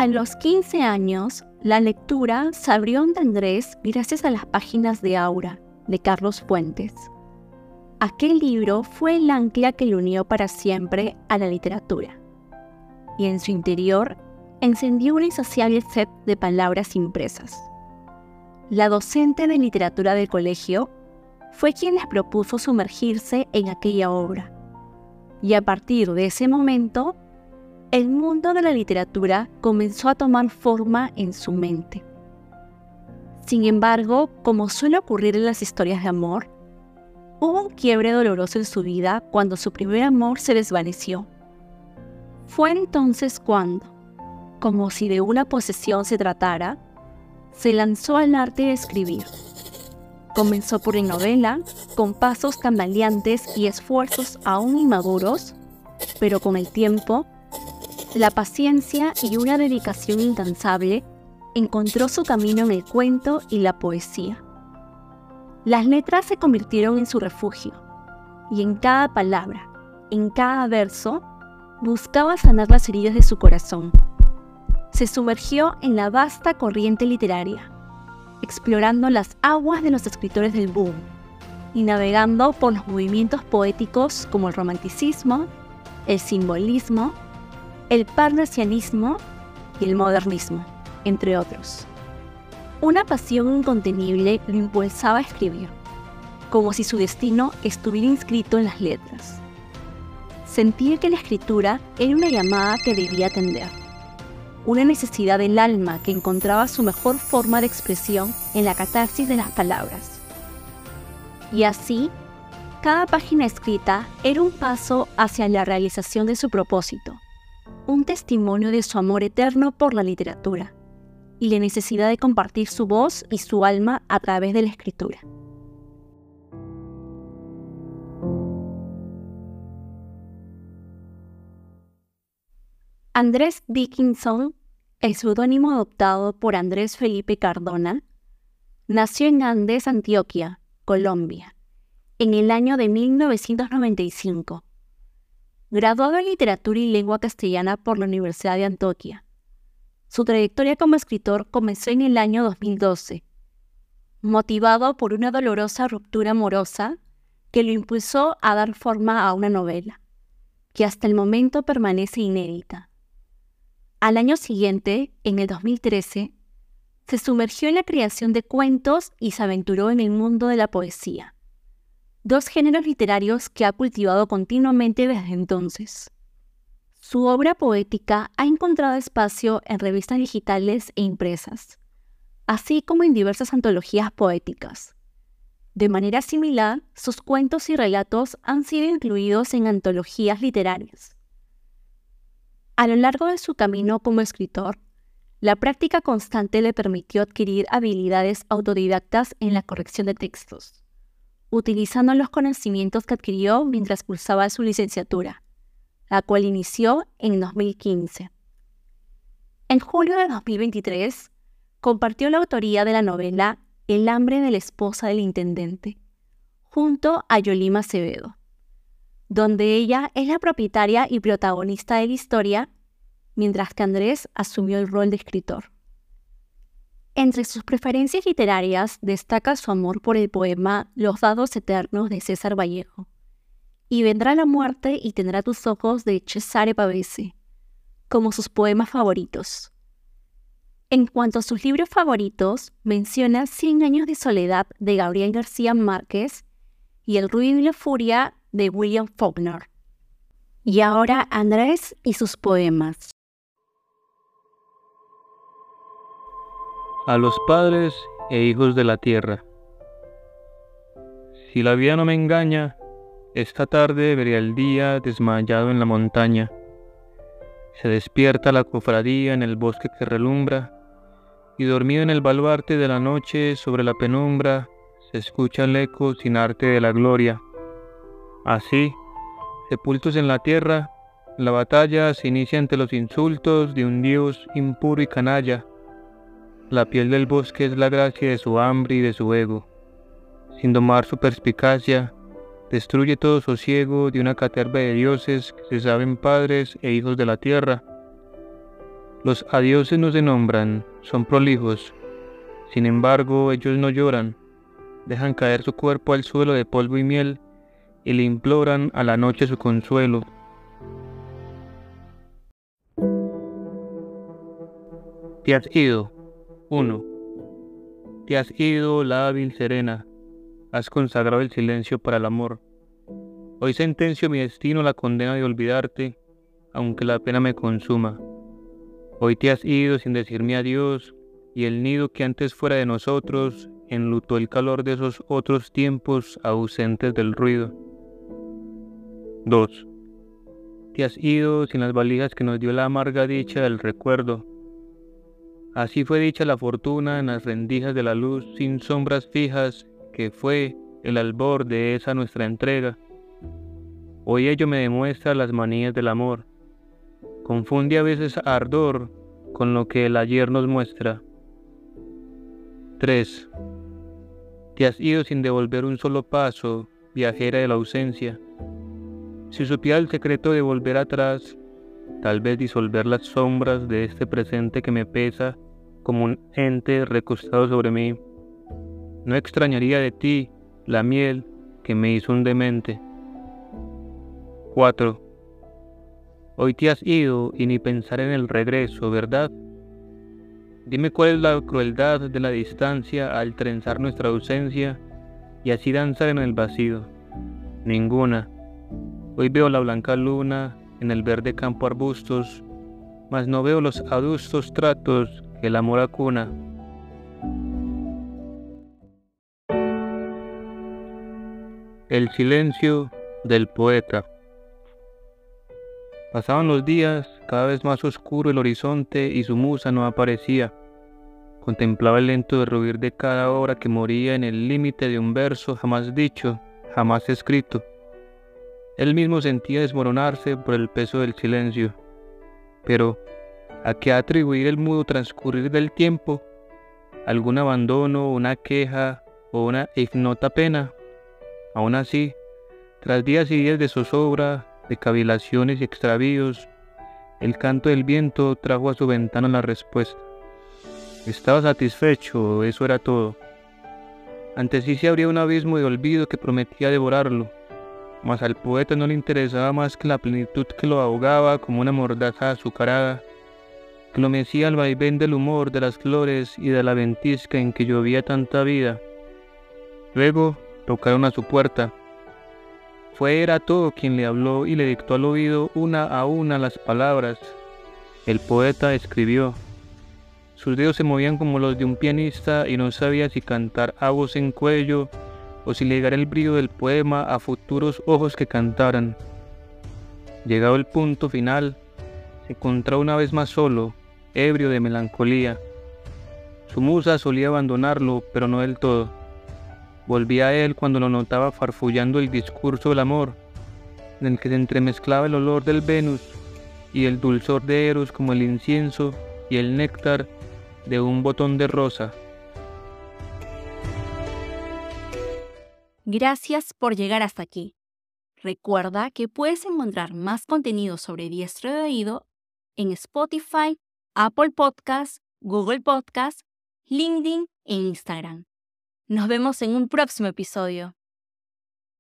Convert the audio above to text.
A los 15 años, la lectura se abrió ante Andrés gracias a las páginas de Aura, de Carlos Fuentes. Aquel libro fue el ancla que le unió para siempre a la literatura. Y en su interior encendió una insaciable sed de palabras impresas. La docente de literatura del colegio fue quien les propuso sumergirse en aquella obra. Y a partir de ese momento, el mundo de la literatura comenzó a tomar forma en su mente. Sin embargo, como suele ocurrir en las historias de amor, hubo un quiebre doloroso en su vida cuando su primer amor se desvaneció. Fue entonces cuando, como si de una posesión se tratara, se lanzó al arte de escribir. Comenzó por la novela, con pasos tambaleantes y esfuerzos aún inmaduros, pero con el tiempo la paciencia y una dedicación incansable, encontró su camino en el cuento y la poesía. Las letras se convirtieron en su refugio, y en cada palabra, en cada verso, buscaba sanar las heridas de su corazón. Se sumergió en la vasta corriente literaria, explorando las aguas de los escritores del boom y navegando por los movimientos poéticos como el romanticismo, el simbolismo el parnasianismo y el modernismo, entre otros. Una pasión incontenible lo impulsaba a escribir, como si su destino estuviera inscrito en las letras. Sentía que la escritura era una llamada que debía atender, una necesidad del alma que encontraba su mejor forma de expresión en la catarsis de las palabras. Y así, cada página escrita era un paso hacia la realización de su propósito, un testimonio de su amor eterno por la literatura y la necesidad de compartir su voz y su alma a través de la escritura. Andrés Dickinson, el seudónimo adoptado por Andrés Felipe Cardona, nació en Andes, Antioquia, Colombia, en el año de 1995 graduado en literatura y lengua castellana por la Universidad de Antioquia. Su trayectoria como escritor comenzó en el año 2012, motivado por una dolorosa ruptura amorosa que lo impulsó a dar forma a una novela, que hasta el momento permanece inédita. Al año siguiente, en el 2013, se sumergió en la creación de cuentos y se aventuró en el mundo de la poesía dos géneros literarios que ha cultivado continuamente desde entonces. Su obra poética ha encontrado espacio en revistas digitales e impresas, así como en diversas antologías poéticas. De manera similar, sus cuentos y relatos han sido incluidos en antologías literarias. A lo largo de su camino como escritor, la práctica constante le permitió adquirir habilidades autodidactas en la corrección de textos utilizando los conocimientos que adquirió mientras cursaba su licenciatura, la cual inició en 2015. En julio de 2023, compartió la autoría de la novela El hambre de la esposa del intendente, junto a Yolima Acevedo, donde ella es la propietaria y protagonista de la historia, mientras que Andrés asumió el rol de escritor. Entre sus preferencias literarias destaca su amor por el poema Los dados eternos de César Vallejo y Vendrá la muerte y tendrá tus ojos de Cesare Pavese, como sus poemas favoritos. En cuanto a sus libros favoritos, menciona Cien años de soledad de Gabriel García Márquez y El ruido y la furia de William Faulkner. Y ahora Andrés y sus poemas. A los padres e hijos de la tierra. Si la vida no me engaña, esta tarde vería el día desmayado en la montaña. Se despierta la cofradía en el bosque que relumbra, y dormido en el baluarte de la noche sobre la penumbra, se escucha el eco sin arte de la gloria. Así, sepultos en la tierra, la batalla se inicia ante los insultos de un dios impuro y canalla la piel del bosque es la gracia de su hambre y de su ego. Sin domar su perspicacia, destruye todo sosiego de una caterva de dioses que se saben padres e hijos de la tierra. Los adioses no se nombran, son prolijos. Sin embargo, ellos no lloran. Dejan caer su cuerpo al suelo de polvo y miel y le imploran a la noche su consuelo. Te has ido. 1. Te has ido, la hábil serena. Has consagrado el silencio para el amor. Hoy sentencio mi destino la condena de olvidarte, aunque la pena me consuma. Hoy te has ido sin decirme adiós, y el nido que antes fuera de nosotros enlutó el calor de esos otros tiempos ausentes del ruido. 2. Te has ido sin las valijas que nos dio la amarga dicha del recuerdo. Así fue dicha la fortuna en las rendijas de la luz sin sombras fijas que fue el albor de esa nuestra entrega. Hoy ello me demuestra las manías del amor. Confunde a veces ardor con lo que el ayer nos muestra. 3. Te has ido sin devolver un solo paso, viajera de la ausencia. Si supiera el secreto de volver atrás, tal vez disolver las sombras de este presente que me pesa como un ente recostado sobre mí. No extrañaría de ti la miel que me hizo un demente. 4. Hoy te has ido y ni pensar en el regreso, ¿verdad? Dime cuál es la crueldad de la distancia al trenzar nuestra ausencia y así danzar en el vacío. Ninguna. Hoy veo la blanca luna en el verde campo arbustos, mas no veo los adustos tratos que el amor acuna. El silencio del poeta. Pasaban los días, cada vez más oscuro el horizonte y su musa no aparecía. Contemplaba el lento derruir de cada obra que moría en el límite de un verso jamás dicho, jamás escrito. Él mismo sentía desmoronarse por el peso del silencio. Pero, ¿a qué atribuir el mudo transcurrir del tiempo? ¿Algún abandono, una queja o una ignota pena? Aún así, tras días y días de zozobra, de cavilaciones y extravíos, el canto del viento trajo a su ventana la respuesta. Estaba satisfecho, eso era todo. Ante sí se abría un abismo de olvido que prometía devorarlo, mas al poeta no le interesaba más que la plenitud que lo ahogaba como una mordaza azucarada, que lo mecía al vaivén del humor, de las flores y de la ventisca en que llovía tanta vida. Luego tocaron a su puerta, fue todo quien le habló y le dictó al oído una a una las palabras. El poeta escribió. Sus dedos se movían como los de un pianista y no sabía si cantar a voz en cuello o si legar el brillo del poema a futuros ojos que cantaran. Llegado el punto final, se encontró una vez más solo, ebrio de melancolía. Su musa solía abandonarlo, pero no del todo. Volví a él cuando lo notaba farfullando el discurso del amor, en el que se entremezclaba el olor del Venus y el dulzor de Eros como el incienso y el néctar de un botón de rosa. Gracias por llegar hasta aquí. Recuerda que puedes encontrar más contenido sobre Diestro de Oído en Spotify, Apple Podcasts, Google Podcasts, LinkedIn e Instagram. Nos vemos en un próximo episodio.